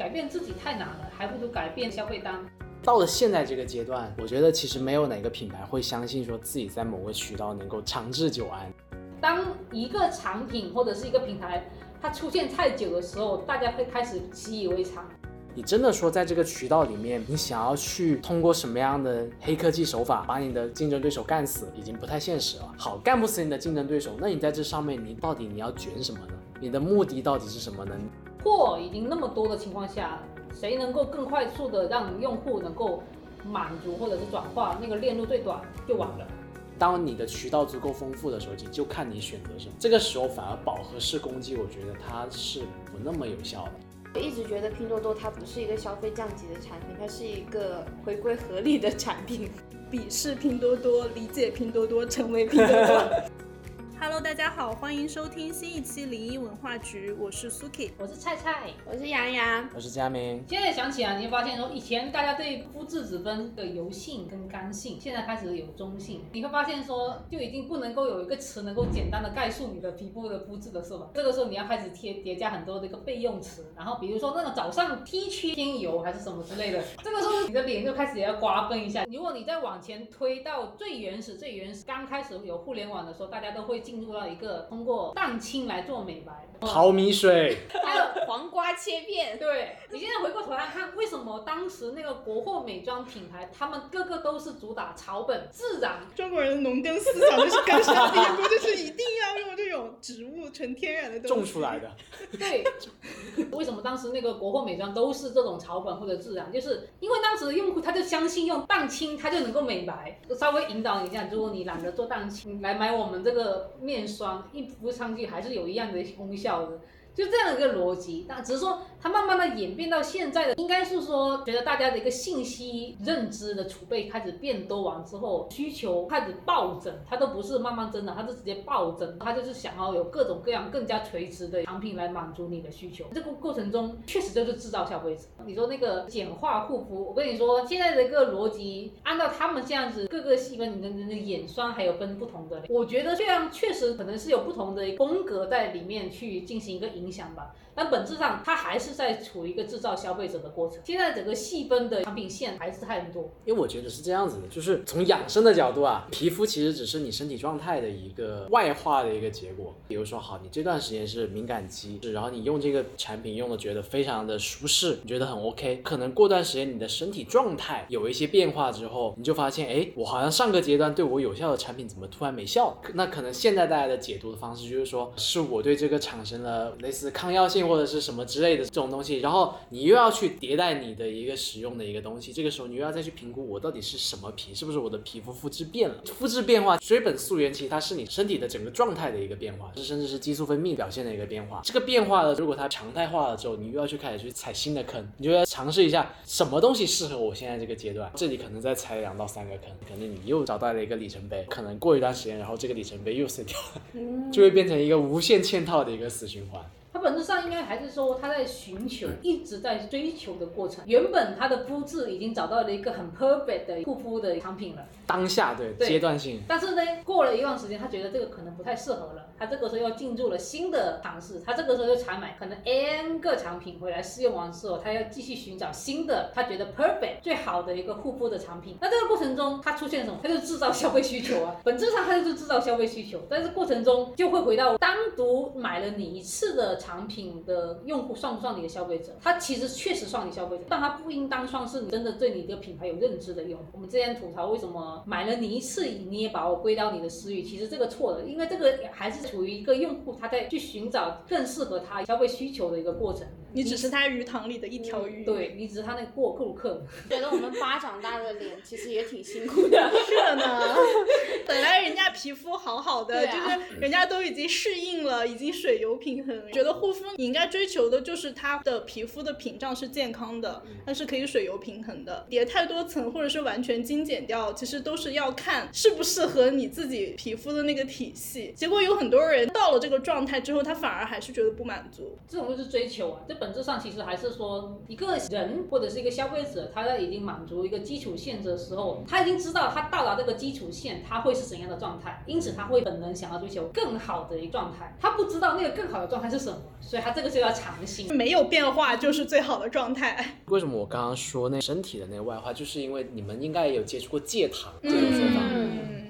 改变自己太难了，还不如改变消费单。到了现在这个阶段，我觉得其实没有哪个品牌会相信说自己在某个渠道能够长治久安。当一个产品或者是一个品牌它出现太久的时候，大家会开始习以为常。你真的说在这个渠道里面，你想要去通过什么样的黑科技手法把你的竞争对手干死，已经不太现实了。好，干不死你的竞争对手，那你在这上面你到底你要卷什么呢？你的目的到底是什么呢？货已经那么多的情况下，谁能够更快速的让用户能够满足或者是转化，那个链路最短就完了。当你的渠道足够丰富的时候，就就看你选择什么。这个时候反而饱和式攻击，我觉得它是不那么有效的。我一直觉得拼多多它不是一个消费降级的产品，它是一个回归合理的产品。鄙视拼多多，理解拼多多，成为拼多多。Hello，大家好，欢迎收听新一期零一文化局，我是 Suki，我是菜菜，我是洋洋，我是佳明。现在想起来，你会发现说，以前大家对肤质只分的油性跟干性，现在开始有中性。你会发现说，就已经不能够有一个词能够简单的概述你的皮肤的肤质的是吧？这个时候你要开始贴叠加很多的一个备用词，然后比如说那个早上 T 区偏油还是什么之类的，这个时候你的脸就开始也要瓜分一下。如果你再往前推到最原始、最原始，刚开始有互联网的时候，大家都会进入到。一个通过蛋清来做美白，淘米水，还有黄瓜切片。对你现在回过头来看，为什么当时那个国货美妆品牌，他们个个都是主打草本自然？中国人的农耕思想就是根深蒂固，就是一定要用这种植物纯天然的东西种出来的。对，为什么当时那个国货美妆都是这种草本或者自然？就是因为当时的用户他就相信用蛋清他就能够美白。稍微引导一下，如果你懒得做蛋清，来买我们这个面霜，一敷上去还是有一样的功效的。就这样一个逻辑，那只是说它慢慢的演变到现在的，应该是说觉得大家的一个信息认知的储备开始变多完之后，需求开始暴增，它都不是慢慢增的，它是直接暴增，它就是想要有各种各样更加垂直的产品来满足你的需求。这个过程中确实就是制造消费者。你说那个简化护肤，我跟你说现在的一个逻辑，按照他们这样子各个细分，你的你的眼霜还有分不同的，我觉得这样确实可能是有不同的风格在里面去进行一个。影响吧。但本质上，它还是在处于一个制造消费者的过程。现在整个细分的产品线还是太多。因为我觉得是这样子的，就是从养生的角度啊，皮肤其实只是你身体状态的一个外化的一个结果。比如说，好，你这段时间是敏感肌，然后你用这个产品用的觉得非常的舒适，你觉得很 OK。可能过段时间你的身体状态有一些变化之后，你就发现，哎，我好像上个阶段对我有效的产品怎么突然没效了？那可能现在大家的解读的方式就是说，是我对这个产生了类似抗药性或者是什么之类的这种东西，然后你又要去迭代你的一个使用的一个东西，这个时候你又要再去评估我到底是什么皮，是不是我的皮肤肤质变了？肤质变化，水本溯源，其实它是你身体的整个状态的一个变化，甚至是激素分泌表现的一个变化。这个变化了，如果它常态化了之后，你又要去开始去踩新的坑，你就要尝试一下什么东西适合我现在这个阶段。这里可能再踩两到三个坑，可能你又找到了一个里程碑，可能过一段时间，然后这个里程碑又碎掉了，就会变成一个无限嵌套的一个死循环。它本质上应该还是说，他在寻求，一直在追求的过程。原本他的肤质已经找到了一个很 perfect 的护肤的产品了。当下对阶段性。但是呢，过了一段时间，他觉得这个可能不太适合了。他这个时候又进入了新的尝试。他这个时候又采买可能 n 个产品回来试用完之后，他要继续寻找新的，他觉得 perfect 最好的一个护肤的产品。那这个过程中，他出现什么？他就制造消费需求啊。本质上他就是制造消费需求，但是过程中就会回到单独买了你一次的。产品的用户算不算你的消费者？他其实确实算你消费者，但他不应当算是你真的对你的品牌有认知的用户。我们之前吐槽为什么买了你一次，你也把我归到你的私域，其实这个错了，因为这个还是处于一个用户他在去寻找更适合他消费需求的一个过程。你只是他鱼塘里的一条鱼，对你只是他那个过顾客。觉得我们巴掌大的脸其实也挺辛苦的，是的呢。本来人家皮肤好好的，就是人家都已经适应了，已经水油平衡。觉得护肤你应该追求的就是它的皮肤的屏障是健康的，它是可以水油平衡的。叠太多层或者是完全精简掉，其实都是要看适不适合你自己皮肤的那个体系。结果有很多多人到了这个状态之后，他反而还是觉得不满足。这种就是追求啊，这本质上其实还是说一个人或者是一个消费者，他在已经满足一个基础限制的时候，他已经知道他到达这个基础线他会是怎样的状态，因此他会本能想要追求更好的一个状态。他不知道那个更好的状态是什么，所以他这个就要尝新。没有变化就是最好的状态。为什么我刚刚说那身体的那个外化，就是因为你们应该也有接触过戒糖这种说法。嗯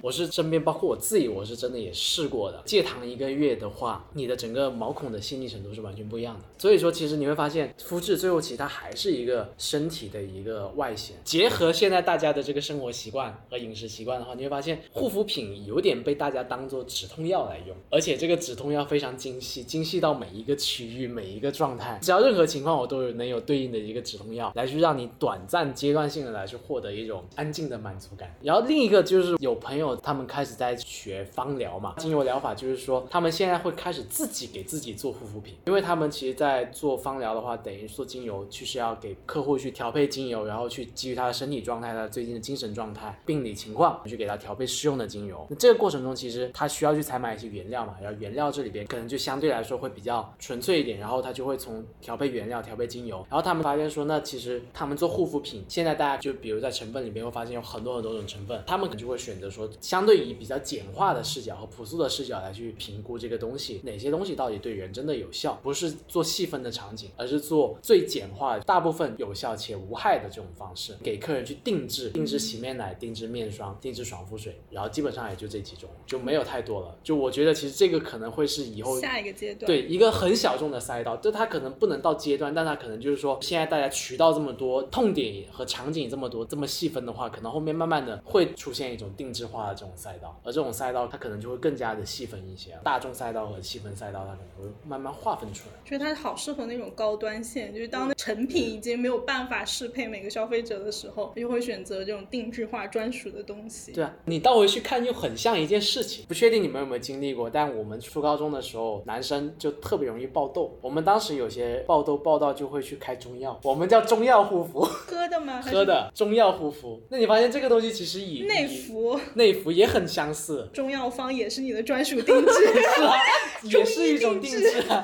我是身边包括我自己，我是真的也试过的。戒糖一个月的话，你的整个毛孔的细腻程度是完全不一样的。所以说，其实你会发现，肤质最后其实它还是一个身体的一个外显。结合现在大家的这个生活习惯和饮食习惯的话，你会发现护肤品有点被大家当做止痛药来用，而且这个止痛药非常精细，精细到每一个区域、每一个状态，只要任何情况我都有能有对应的一个止痛药来去让你短暂阶段性的来去获得一种安静的满足感。然后另一个就是有朋友他们开始在学芳疗嘛，精油疗法就是说他们现在会开始自己给自己做护肤品，因为他们其实在做芳疗的话，等于做精油就是要给客户去调配精油，然后去基于他的身体状态、他最近的精神状态、病理情况去给他调配适用的精油。那这个过程中其实他需要去采买一些原料嘛，然后原料这里边可能就相对来说会比较纯粹一点，然后他就会从调配原料、调配精油，然后他们发现说，那其实他们做护肤品，现在大家就比如在成分里边会发现有很多很多种成分，他们可能就会选择说，相对以比较简化的视角和朴素的视角来去评估这个东西，哪些东西到底对人真的有效，不是做细分的场景，而是做最简化、大部分有效且无害的这种方式，给客人去定制，定制洗面奶、定制面霜、定制爽肤水，然后基本上也就这几种，就没有太多了。就我觉得其实这个可能会是以后下一个阶段，对一个很小众的赛道，就它可能不能到阶段，但它可能就是说，现在大家渠道这么多，痛点和场景这么多，这么细分的话，可能后面慢慢的会出现一种定制化的这种赛道，而这种赛道它可能就会更加的细分一些，大众赛道和细分赛道它可能会慢慢划分出来。所以它好适合那种高端线，就是当成品已经没有办法适配每个消费者的时候，就会选择这种定制化专属的东西。对啊，你倒回去看又很像一件事情。不确定你们有没有经历过，但我们初高中的时候，男生就特别容易爆痘。我们当时有些爆痘爆到就会去开中药，我们叫中药护肤，喝的吗？喝的中药护肤。那你发现这个东西其实以内服内服也很相似，中药方也是你的专属定制。是啊，也是一种定制啊。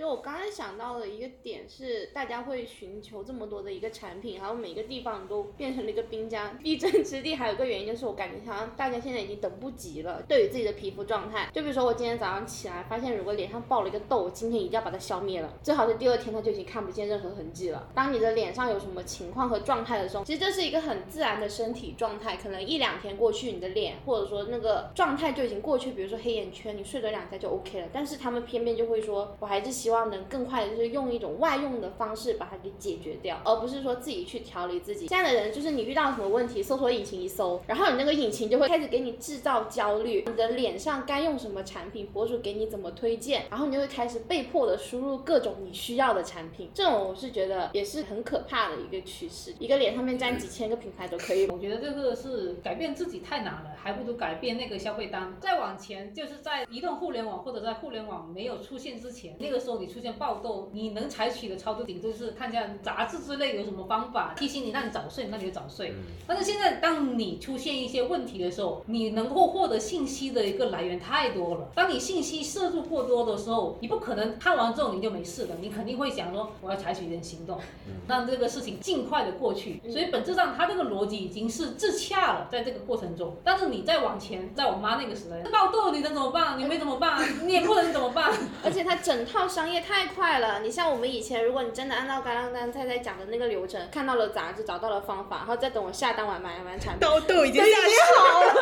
就我刚才想到的一个点是，大家会寻求这么多的一个产品，然后每个地方都变成了一个兵家必争之地。还有一个原因就是，我感觉好像大家现在已经等不及了，对于自己的皮肤状态。就比如说我今天早上起来，发现如果脸上爆了一个痘，我今天一定要把它消灭了，最好是第二天它就已经看不见任何痕迹了。当你的脸上有什么情况和状态的时候，其实这是一个很自然的身体状态，可能一两天过去，你的脸或者说那个状态就已经过去，比如说黑眼圈，你睡了两下就 OK 了。但是他们偏偏就会说，我还是希希望能更快的，就是用一种外用的方式把它给解决掉，而不是说自己去调理自己。现在的人就是你遇到什么问题，搜索引擎一搜，然后你那个引擎就会开始给你制造焦虑，你的脸上该用什么产品，博主给你怎么推荐，然后你就会开始被迫的输入各种你需要的产品。这种我是觉得也是很可怕的一个趋势，一个脸上面沾几千个品牌都可以。我觉得这个是改变自己太难了，还不如改变那个消费单。再往前，就是在移动互联网或者在互联网没有出现之前，那个时候你出现爆痘，你能采取的操作顶多就是看一下杂志之类有什么方法提醒你让你早睡，那你就早睡。但是现在当你出现一些问题的时候，你能够获得信息的一个来源太多了。当你信息摄入过多的时候，你不可能看完之后你就没事了，你肯定会想说我要采取一点行动，让这个事情尽快的过去。所以本质上它这个逻辑已经是自洽了，在这个过程中。但是你再往前，在我妈那个时代，爆痘你能怎么办？你没怎么办？你也不能怎么办？而且它整套商业太快了。你像我们以前，如果你真的按照刚刚刚菜菜讲的那个流程，看到了杂志，找到了方法，然后再等我下单完买完产品，都都已经下去好了。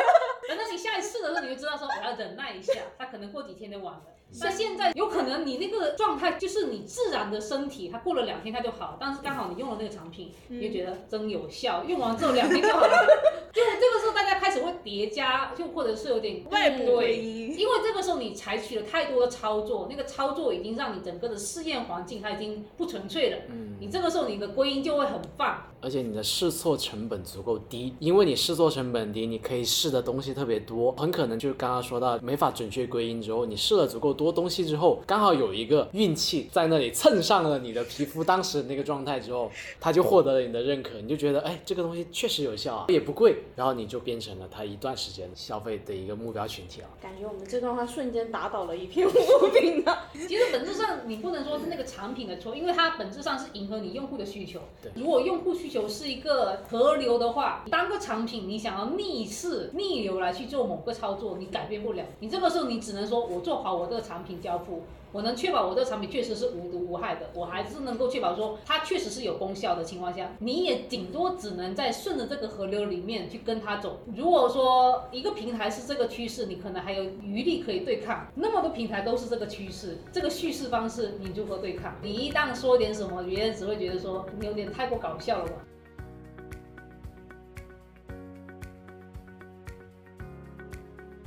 等到你下一次的时候，你就知道说我要忍耐一下，它可能过几天就完了。那现在有可能你那个状态就是你自然的身体，它过了两天它就好，但是刚好你用了那个产品，你就觉得真有效，用完之后两天就好了。就这个时候大家开始会叠加，就或者是有点 外部对归因因为这个时候你采取了太多的操作，那个操作已经让你整个的试验环境它已经不纯粹了。嗯你这个时候你的归因就会很放。而且你的试错成本足够低，因为你试错成本低，你可以试的东西特别多，很可能就是刚刚说到没法准确归因之后，你试了足够多东西之后，刚好有一个运气在那里蹭上了你的皮肤当时那个状态之后，它就获得了你的认可，你就觉得哎，这个东西确实有效啊，也不贵，然后你就变成了他一段时间消费的一个目标群体了。感觉我们这段话瞬间打倒了一片无名啊。其实本质上你不能说是那个产品的错，因为它本质上是迎合你用户的需求。对如果用户需求是一个河流的话，当个产品你想要逆势逆流来去做某个操作，你改变不了。你这个时候你只能说我做好我这个产品交付。我能确保我这个产品确实是无毒无害的，我还是能够确保说它确实是有功效的情况下，你也顶多只能在顺着这个河流里面去跟它走。如果说一个平台是这个趋势，你可能还有余力可以对抗。那么多平台都是这个趋势，这个叙事方式你如何对抗？你一旦说点什么，别人只会觉得说你有点太过搞笑了吧。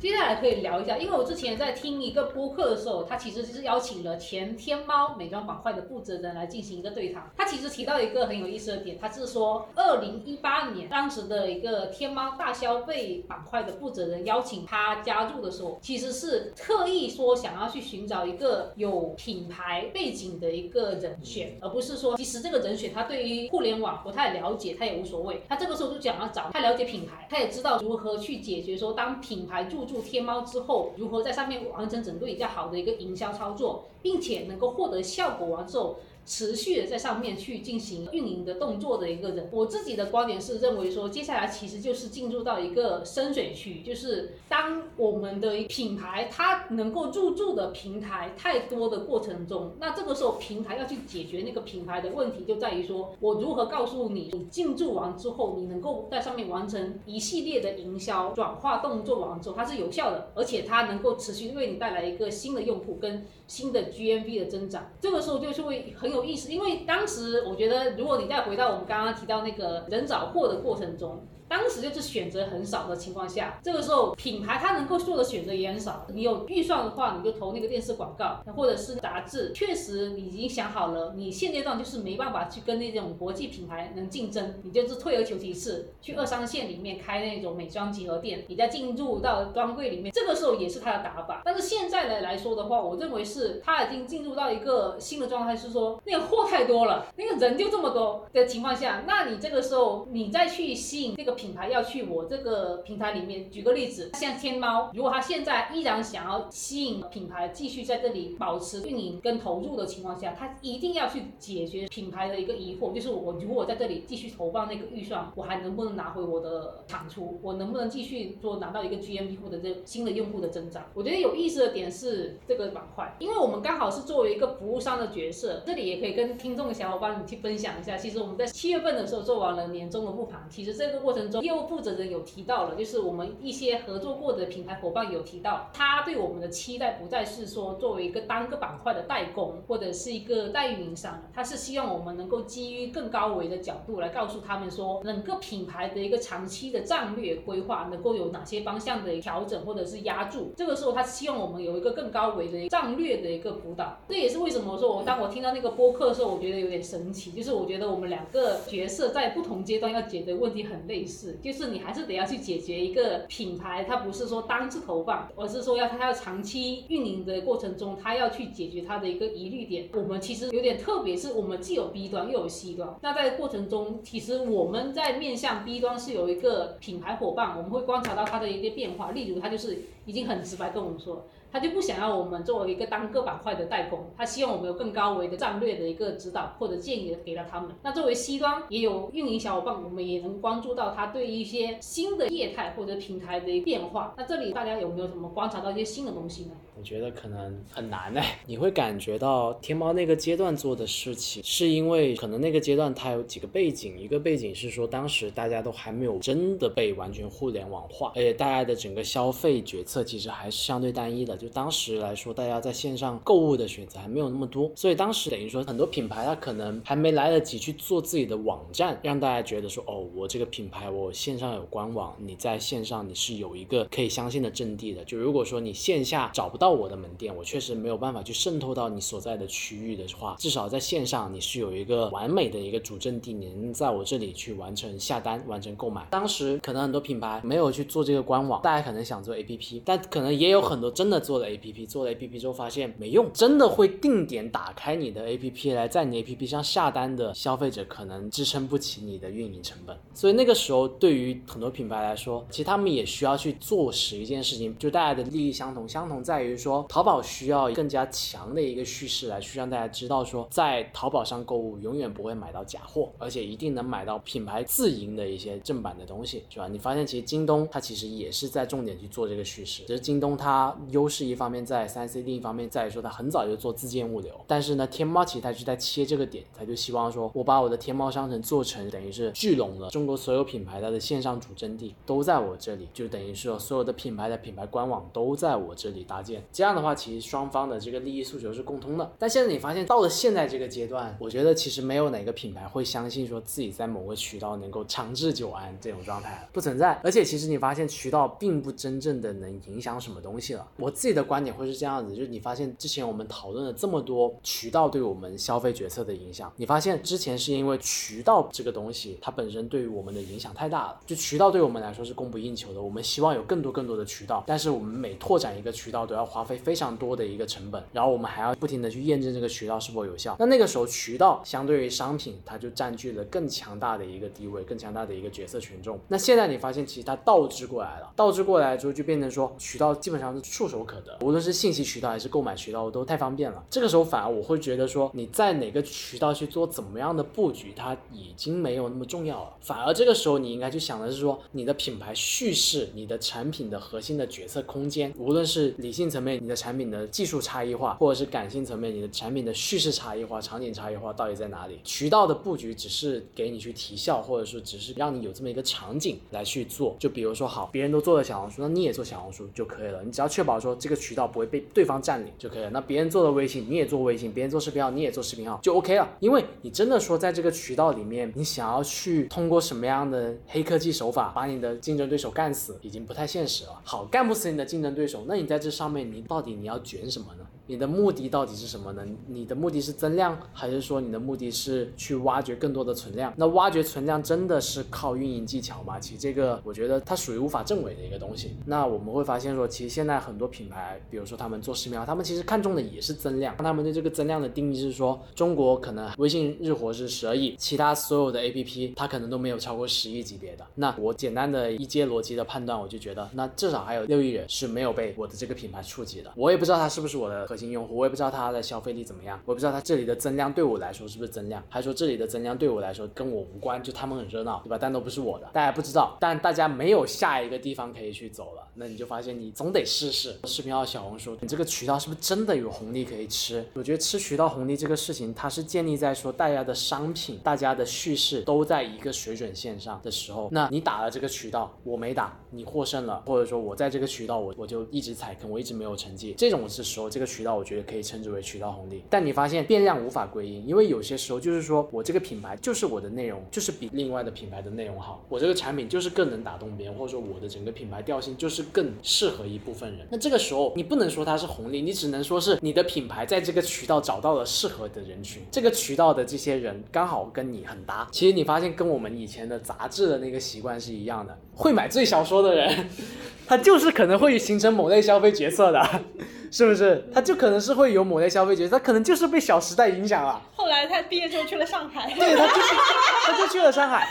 接下来可以聊一下，因为我之前在听一个播客的时候，他其实就是邀请了前天猫美妆板块的负责人来进行一个对谈。他其实提到一个很有意思的点，他是说，二零一八年当时的一个天猫大消费板块的负责人邀请他加入的时候，其实是特意说想要去寻找一个有品牌背景的一个人选，而不是说其实这个人选他对于互联网不太了解，他也无所谓。他这个时候就想要找他了解品牌，他也知道如何去解决说当品牌注入天猫之后，如何在上面完成整个比较好的一个营销操作，并且能够获得效果完之后。持续的在上面去进行运营的动作的一个人，我自己的观点是认为说，接下来其实就是进入到一个深水区，就是当我们的品牌它能够入驻的平台太多的过程中，那这个时候平台要去解决那个品牌的问题，就在于说我如何告诉你，你进驻完之后，你能够在上面完成一系列的营销转化动作完之后，它是有效的，而且它能够持续为你带来一个新的用户跟新的 GMV 的增长。这个时候就是会很有意思，因为当时我觉得，如果你再回到我们刚刚提到那个人找货的过程中。当时就是选择很少的情况下，这个时候品牌它能够做的选择也很少。你有预算的话，你就投那个电视广告，或者是杂志。确实，你已经想好了，你现阶段就是没办法去跟那种国际品牌能竞争，你就是退而求其次，去二三线里面开那种美妆集合店，你再进入到专柜里面。这个时候也是它的打法。但是现在的来说的话，我认为是它已经进入到一个新的状态，是说那个货太多了，那个人就这么多的情况下，那你这个时候你再去吸引这个。品牌要去我这个平台里面，举个例子，像天猫，如果他现在依然想要吸引品牌继续在这里保持运营跟投入的情况下，他一定要去解决品牌的一个疑惑，就是我如果在这里继续投放那个预算，我还能不能拿回我的产出？我能不能继续说拿到一个 GMV 或者这新的用户的增长？我觉得有意思的点是这个板块，因为我们刚好是作为一个服务商的角色，这里也可以跟听众的小伙伴去分享一下。其实我们在七月份的时候做完了年终的复盘，其实这个过程中。业务负责人有提到了，就是我们一些合作过的品牌伙伴有提到，他对我们的期待不再是说作为一个单个板块的代工或者是一个代运营商，他是希望我们能够基于更高维的角度来告诉他们说，整个品牌的一个长期的战略规划能够有哪些方向的调整或者是压住。这个时候他希望我们有一个更高维的战略的一个辅导。这也是为什么说我当我听到那个播客的时候，我觉得有点神奇，就是我觉得我们两个角色在不同阶段要解决问题很类似。就是你还是得要去解决一个品牌，它不是说单次投放，而是说要它要长期运营的过程中，它要去解决它的一个疑虑点。我们其实有点特别，是我们既有 B 端又有 C 端。那在过程中，其实我们在面向 B 端是有一个品牌伙伴，我们会观察到它的一个变化。例如，它就是已经很直白跟我们说。他就不想要我们作为一个单个板块的代工，他希望我们有更高维的战略的一个指导或者建议给到他们。那作为 C 端也有运营小伙伴，我们也能关注到他对一些新的业态或者平台的变化。那这里大家有没有什么观察到一些新的东西呢？我觉得可能很难哎，你会感觉到天猫那个阶段做的事情，是因为可能那个阶段它有几个背景，一个背景是说当时大家都还没有真的被完全互联网化，而且大家的整个消费决策其实还是相对单一的。就当时来说，大家在线上购物的选择还没有那么多，所以当时等于说很多品牌它可能还没来得及去做自己的网站，让大家觉得说哦，我这个品牌我线上有官网，你在线上你是有一个可以相信的阵地的。就如果说你线下找不到我的门店，我确实没有办法去渗透到你所在的区域的话，至少在线上你是有一个完美的一个主阵地，你能在我这里去完成下单、完成购买。当时可能很多品牌没有去做这个官网，大家可能想做 APP，但可能也有很多真的做了 APP，做了 APP 之后发现没用，真的会定点打开你的 APP 来在你 APP 上下单的消费者可能支撑不起你的运营成本，所以那个时候对于很多品牌来说，其实他们也需要去做实一件事情，就大家的利益相同，相同在于说淘宝需要更加强的一个叙事来去让大家知道说，在淘宝上购物永远不会买到假货，而且一定能买到品牌自营的一些正版的东西，是吧？你发现其实京东它其实也是在重点去做这个叙事，只是京东它优势一方面在三 C，另一方面在于说它很早就做自建物流，但是呢，天猫其实它就在切这个点，它就希望说我把我的天猫商城做成等于是聚拢了中国所有品牌它的线上主阵地都在我这里，就等于说所有的品牌的品牌官网都在我这里搭建，这样的话其实双方的这个利益诉求是共通的。但现在你发现到了现在这个阶段，我觉得其实没有哪个品牌会相信说自己在某个渠道能够长治久安这种状态，不存在。而且其实你发现渠道并不真正的能影响什么东西了。我自己的观点会是这样子，就是你发现之前我们讨论了这么多渠道对我们消费决策的影响，你发现之前是因为渠道这个东西它本身对于我们的影响太大了，就渠道对我们来说是供不应求的，我们希望有更多更多的渠道，但是我们每拓展一个渠道都要花费非常多的一个成本，然后我们还要不停的去验证这个渠道是否有效。那那个时候渠道相对于商品，它就占据了更强大的一个地位，更强大的一个角色权重。那现在你发现其实它倒置过来了，倒置过来之后就变成说渠道基本上是触手可得，无论是信息渠道还是购买渠道都太方便了。这个时候反而我会觉得说你在哪个渠道去做怎么样的布局，它已经没有那么重要了。反而这个时候你应该去想的是说你的品牌叙事、你的产品的核心的决策空间，无论是理性层面你的产品的技术差异化，或者是感性层面你的产品的叙事差异化、场景差异化到底在哪里？渠道的布局只是给你去提效，或者是只是让你有这么一个场景来去做。就比如说好，别人都做了小红书，那你也做小红书就可以了。你只要确保说这个渠道不会被对方占领就可以了。那别人做了微信，你也做微信；别人做视频号，你也做视频号，就 OK 了。因为你真的说在这个渠道里面，你想要去通过什么样的黑科技手法把你的竞争对手干死，已经不太现实了。好，干不死你的竞争对手，那你在这上面你到底你要卷什么呢？你的目的到底是什么呢？你的目的是增量，还是说你的目的是去挖掘更多的存量？那挖掘存量真的是靠运营技巧吗？其实这个我觉得它属于无法证伪的一个东西。那我们会发现说，其实现在很多品牌，比如说他们做视频号，他们其实看重的也是增量。他们对这个增量的定义是说，中国可能微信日活是十二亿，其他所有的 APP 它可能都没有超过十亿级别的。那我简单的一阶逻辑的判断，我就觉得，那至少还有六亿人是没有被我的这个品牌触及的。我也不知道他是不是我的核心用户，我也不知道他的消费力怎么样，我不知道他这里的增量对我来说是不是增量，还说这里的增量对我来说跟我无关，就他们很热闹，对吧？但都不是我的，大家不知道，但大家没有下一个地方可以去走了，那你就发现你总得试试视频号、小红书，你这个渠道是不是真的有红利可以吃？我觉得吃渠道红利这个事情，它是建立在说大家的商品、大家的叙事都在一个水准线上的时候，那你打了这个渠道，我没打，你获胜了，或者说我在这个渠道我我就一直踩坑，我一直没有成绩，这种是时候这个渠道我觉得可以称之为渠道红利。但你发现变量无法归因，因为有些时候就是说我这个品牌就是我的内容就是比另外的品牌的内容好，我这个产品就是更能打动别人，或者说我的整个品牌调性就是更适合一部分人。那这个时候你不能说它是红利，你只能说是你的品牌在这个渠道找到了适合的人群，这个渠道的这些人刚好跟你很搭。其实你发现跟我们以前的杂志的那个习惯是一样的，会买最小说的人，他就是可能会形成某类消费决策的。是不是？他就可能是会有某类消费角色，他可能就是被《小时代》影响了。后来他毕业之后去了上海。对，他就是 他就去了上海。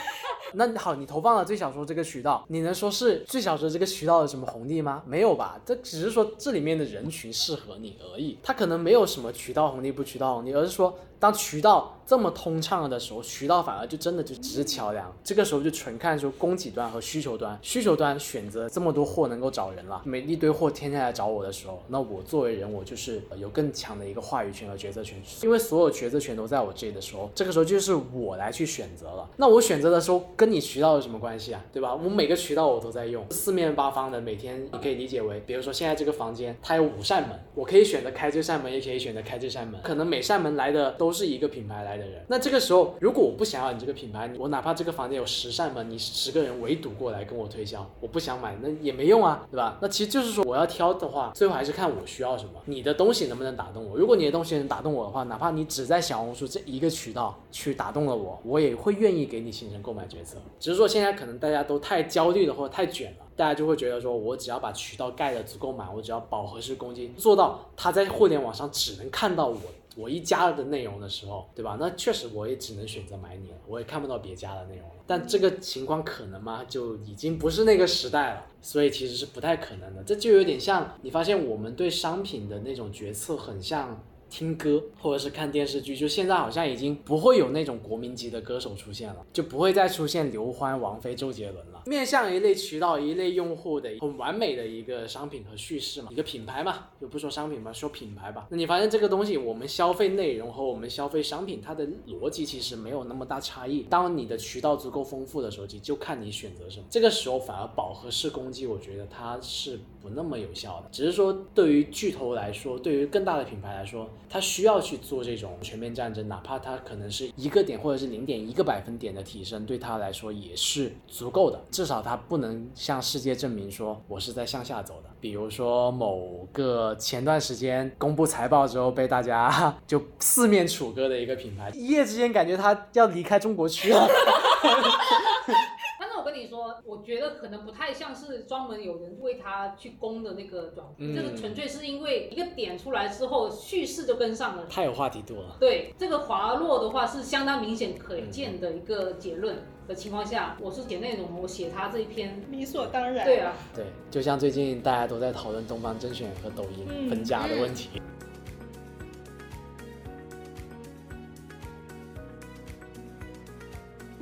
那好，你投放了最小说这个渠道，你能说是最小说这个渠道的什么红利吗？没有吧？这只是说这里面的人群适合你而已，他可能没有什么渠道红利不渠道红利，而是说当渠道这么通畅了的时候，渠道反而就真的就只是桥梁。这个时候就纯看说供给端和需求端，需求端选择这么多货能够找人了，每一堆货天天来找我的时候，那我作为人我就是有更强的一个话语权和决策权，因为所有决策权都在我这里的时候，这个时候就是我来去选择了。那我选择的时候跟你渠道有什么关系啊？对吧？我每个渠道我都在用，四面八方的，每天你可以理解为，比如说现在这个房间它有五扇门，我可以选择开这扇门，也可以选择开这扇门，可能每扇门来的都。都是一个品牌来的人。那这个时候，如果我不想要你这个品牌，我哪怕这个房间有十扇门，你十个人围堵过来跟我推销，我不想买，那也没用啊，对吧？那其实就是说，我要挑的话，最后还是看我需要什么，你的东西能不能打动我。如果你的东西能打动我的话，哪怕你只在小红书这一个渠道去打动了我，我也会愿意给你形成购买决策。只是说现在可能大家都太焦虑了，或者太卷了。大家就会觉得说，我只要把渠道盖得足够满，我只要饱和式攻击做到，他在互联网上只能看到我我一家的内容的时候，对吧？那确实我也只能选择买你了，我也看不到别家的内容了。但这个情况可能吗？就已经不是那个时代了，所以其实是不太可能的。这就有点像你发现我们对商品的那种决策很像。听歌或者是看电视剧，就现在好像已经不会有那种国民级的歌手出现了，就不会再出现刘欢、王菲、周杰伦了。面向一类渠道、一类用户的很完美的一个商品和叙事嘛，一个品牌嘛，就不说商品吧，说品牌吧。那你发现这个东西，我们消费内容和我们消费商品，它的逻辑其实没有那么大差异。当你的渠道足够丰富的时候，就就看你选择什么。这个时候反而饱和式攻击，我觉得它是不那么有效的。只是说对于巨头来说，对于更大的品牌来说。他需要去做这种全面战争，哪怕他可能是一个点或者是零点一个百分点的提升，对他来说也是足够的。至少他不能向世界证明说我是在向下走的。比如说某个前段时间公布财报之后被大家 就四面楚歌的一个品牌，一夜之间感觉他要离开中国区了。你说，我觉得可能不太像是专门有人为他去攻的那个转，这个纯粹是因为一个点出来之后，叙事就跟上了，太有话题度了。对，这个滑落的话是相当明显可见的一个结论的情况下，我是写内容，我写他这一篇理所当然。对啊，对，就像最近大家都在讨论东方甄选和抖音分家的问题。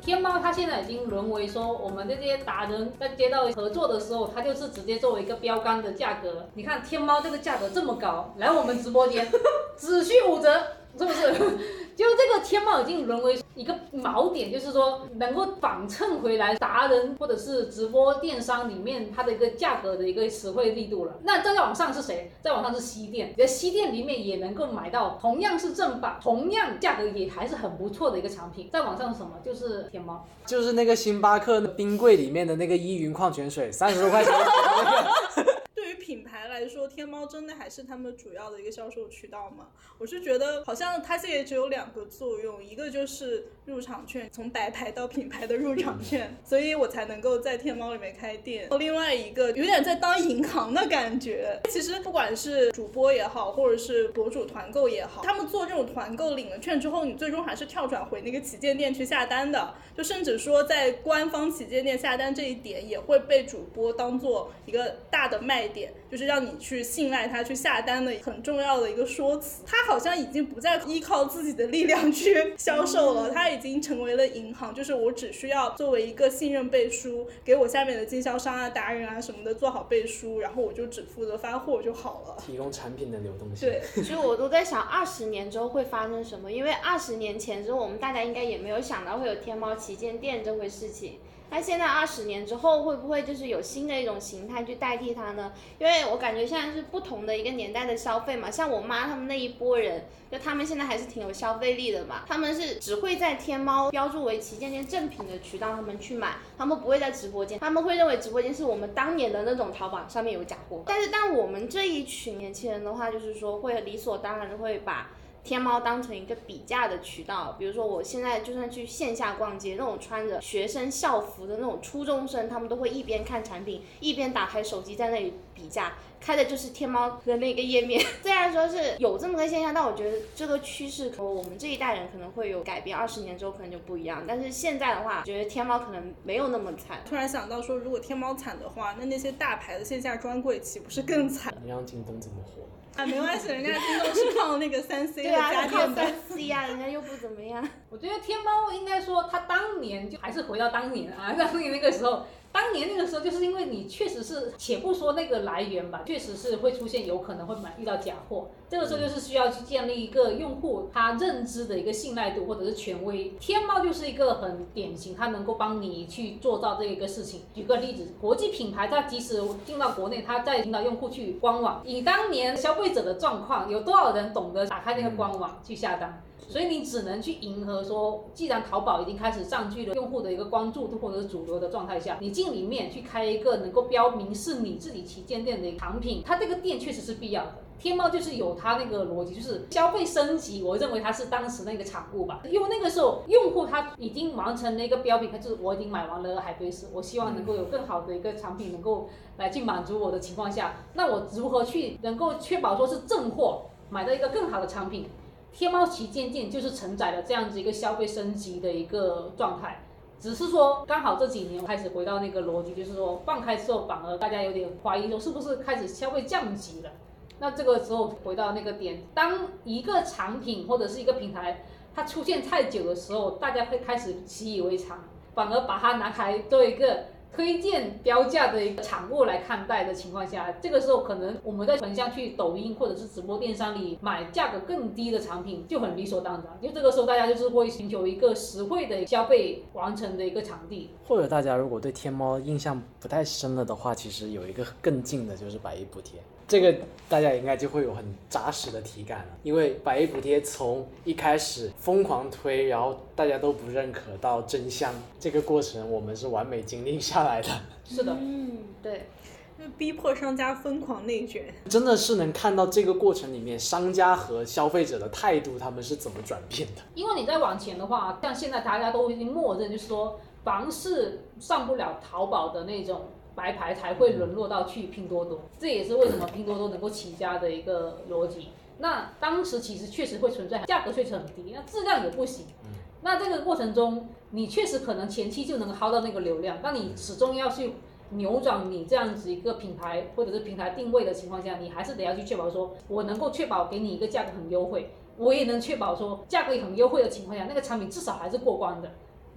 天猫它现在已经沦为说，我们这些达人在接到合作的时候，它就是直接作为一个标杆的价格。你看天猫这个价格这么高，来我们直播间只需五折，是不是？就这个天猫已经沦为一个锚点，就是说能够反衬回来达人或者是直播电商里面它的一个价格的一个实惠力度了。那再往上是谁？再往上是西店，在西店里面也能够买到同样是正版，同样价格也还是很不错的一个产品。再往上是什么？就是天猫，就是那个星巴克的冰柜里面的那个依云矿泉水，三十多块钱。牌来说，天猫真的还是他们主要的一个销售渠道吗？我是觉得好像它现在只有两个作用，一个就是入场券，从白牌到品牌的入场券，所以我才能够在天猫里面开店。另外一个有点在当银行的感觉。其实不管是主播也好，或者是博主团购也好，他们做这种团购领了券之后，你最终还是跳转回那个旗舰店去下单的。就甚至说在官方旗舰店下单这一点，也会被主播当做一个大的卖点。就是让你去信赖他去下单的很重要的一个说辞，他好像已经不再依靠自己的力量去销售了，他已经成为了银行，就是我只需要作为一个信任背书，给我下面的经销商啊、达人啊什么的做好背书，然后我就只负责发货就好了，提供产品的流动性。对，所以我都在想二十年之后会发生什么，因为二十年前之后我们大家应该也没有想到会有天猫旗舰店这回事情。那现在二十年之后会不会就是有新的一种形态去代替它呢？因为我感觉现在是不同的一个年代的消费嘛，像我妈他们那一波人，就他们现在还是挺有消费力的嘛，他们是只会在天猫标注为旗舰店正品的渠道他们去买，他们不会在直播间，他们会认为直播间是我们当年的那种淘宝上面有假货。但是但我们这一群年轻人的话，就是说会理所当然的会把。天猫当成一个比价的渠道，比如说我现在就算去线下逛街，那种穿着学生校服的那种初中生，他们都会一边看产品，一边打开手机在那里比价，开的就是天猫的那个页面。虽然说是有这么个现象，但我觉得这个趋势，可我们这一代人可能会有改变，二十年之后可能就不一样。但是现在的话，觉得天猫可能没有那么惨。突然想到说，如果天猫惨的话，那那些大牌的线下专柜岂不是更惨？你让京东怎么活？啊，没关系，人家京东是靠那个三 C 的家电的。三 C 啊，人家又不怎么样。我觉得天猫应该说，它当年就还是回到当年啊，当年那个时候。当年那个时候，就是因为你确实是，且不说那个来源吧，确实是会出现有可能会买遇到假货。这个时候就是需要去建立一个用户他认知的一个信赖度或者是权威。天猫就是一个很典型，它能够帮你去做到这一个事情。举个例子，国际品牌它即使进到国内，它再引导用户去官网，以当年消费者的状况，有多少人懂得打开那个官网去下单？所以你只能去迎合说，既然淘宝已经开始占据了用户的一个关注度或者是主流的状态下，你进里面去开一个能够标明是你自己旗舰店的一个产品，它这个店确实是必要的。天猫就是有它那个逻辑，就是消费升级，我认为它是当时那个产物吧。因为那个时候用户他已经完成了一个标品，他就是我已经买完了海飞丝，我希望能够有更好的一个产品能够来去满足我的情况下，那我如何去能够确保说是正货，买到一个更好的产品？天猫旗舰店就是承载了这样子一个消费升级的一个状态。只是说，刚好这几年开始回到那个逻辑，就是说放开之后，反而大家有点怀疑说是不是开始消费降级了。那这个时候回到那个点，当一个产品或者是一个平台它出现太久的时候，大家会开始习以为常，反而把它拿开做一个推荐标价的一个产物来看待的情况下，这个时候可能我们在横向去抖音或者是直播电商里买价格更低的产品就很理所当然。因为这个时候大家就是会寻求一个实惠的消费完成的一个场地。或者大家如果对天猫印象不太深了的话，其实有一个更近的就是百亿补贴。这个大家应该就会有很扎实的体感了，因为百亿补贴从一开始疯狂推，然后大家都不认可，到真香，这个过程我们是完美经历下来的。是的，嗯，对，就逼迫商家疯狂内卷。真的是能看到这个过程里面商家和消费者的态度，他们是怎么转变的。因为你再往前的话，像现在大家都已经默认，就是说，凡是上不了淘宝的那种。白牌才会沦落到去拼多多，这也是为什么拼多多能够起家的一个逻辑。那当时其实确实会存在价格确实很低，那质量也不行。那这个过程中，你确实可能前期就能薅到那个流量，但你始终要去扭转你这样子一个品牌或者是平台定位的情况下，你还是得要去确保说，我能够确保给你一个价格很优惠，我也能确保说价格也很优惠的情况下，那个产品至少还是过关的。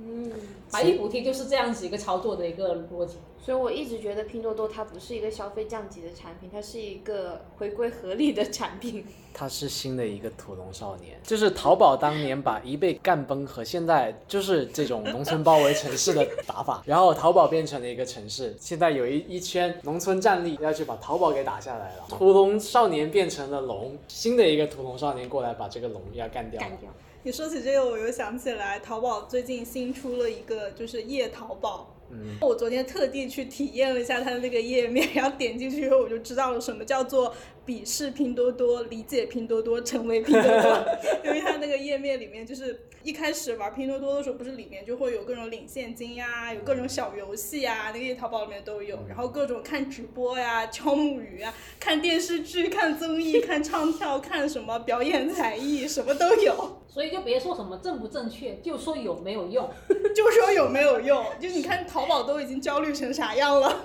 嗯，百亿补贴就是这样子一个操作的一个逻辑，所以我一直觉得拼多多它不是一个消费降级的产品，它是一个回归合理的产品。它是新的一个土龙少年，就是淘宝当年把一倍干崩和现在就是这种农村包围城市的打法，然后淘宝变成了一个城市，现在有一一圈农村战力要去把淘宝给打下来了，土龙少年变成了龙，新的一个土龙少年过来把这个龙要干掉。干掉。你说起这个，我又想起来，淘宝最近新出了一个，就是夜淘宝。嗯，我昨天特地去体验了一下它的那个页面，然后点进去以后，我就知道了什么叫做鄙视拼多多，理解拼多多，成为拼多多。因为它那个页面里面，就是一开始玩拼多多的时候，不是里面就会有各种领现金呀，有各种小游戏呀，那个淘宝里面都有。然后各种看直播呀，敲木鱼啊，看电视剧、看综艺、看唱跳、看什么表演才艺，什么都有。所以就别说什么正不正确，就说有没有用，就说有没有用。就你看淘宝都已经焦虑成啥样了，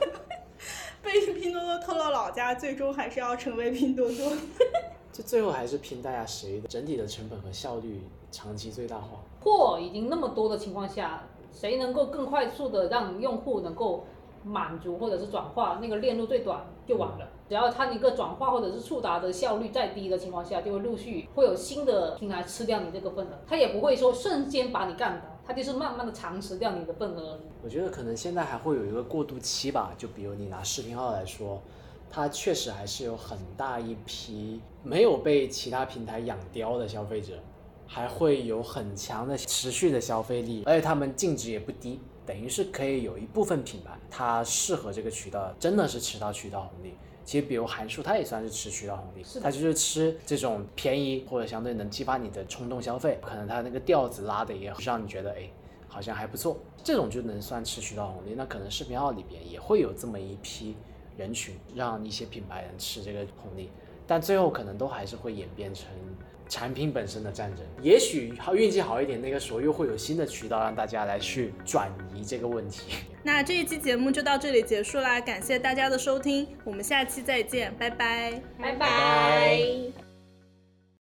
被拼多多偷了老家，最终还是要成为拼多多。就最后还是拼大家谁的整体的成本和效率长期最大化。货已经那么多的情况下，谁能够更快速的让用户能够？满足或者是转化那个链路最短就完了，只要它一个转化或者是触达的效率再低的情况下，就会陆续会有新的平台吃掉你这个份额，它也不会说瞬间把你干倒，它就是慢慢的蚕食掉你的份额。我觉得可能现在还会有一个过渡期吧，就比如你拿视频号来说，它确实还是有很大一批没有被其他平台养刁的消费者，还会有很强的持续的消费力，而且他们净值也不低。等于是可以有一部分品牌，它适合这个渠道，真的是吃到渠道红利。其实，比如韩束，它也算是吃渠道红利，它就是吃这种便宜或者相对能激发你的冲动消费，可能它那个调子拉的也让你觉得，哎，好像还不错，这种就能算吃渠道红利。那可能视频号里边也会有这么一批人群，让一些品牌人吃这个红利，但最后可能都还是会演变成。产品本身的战争，也许好运气好一点，那个时候又会有新的渠道让大家来去转移这个问题。那这一期节目就到这里结束啦，感谢大家的收听，我们下期再见，拜拜，拜拜。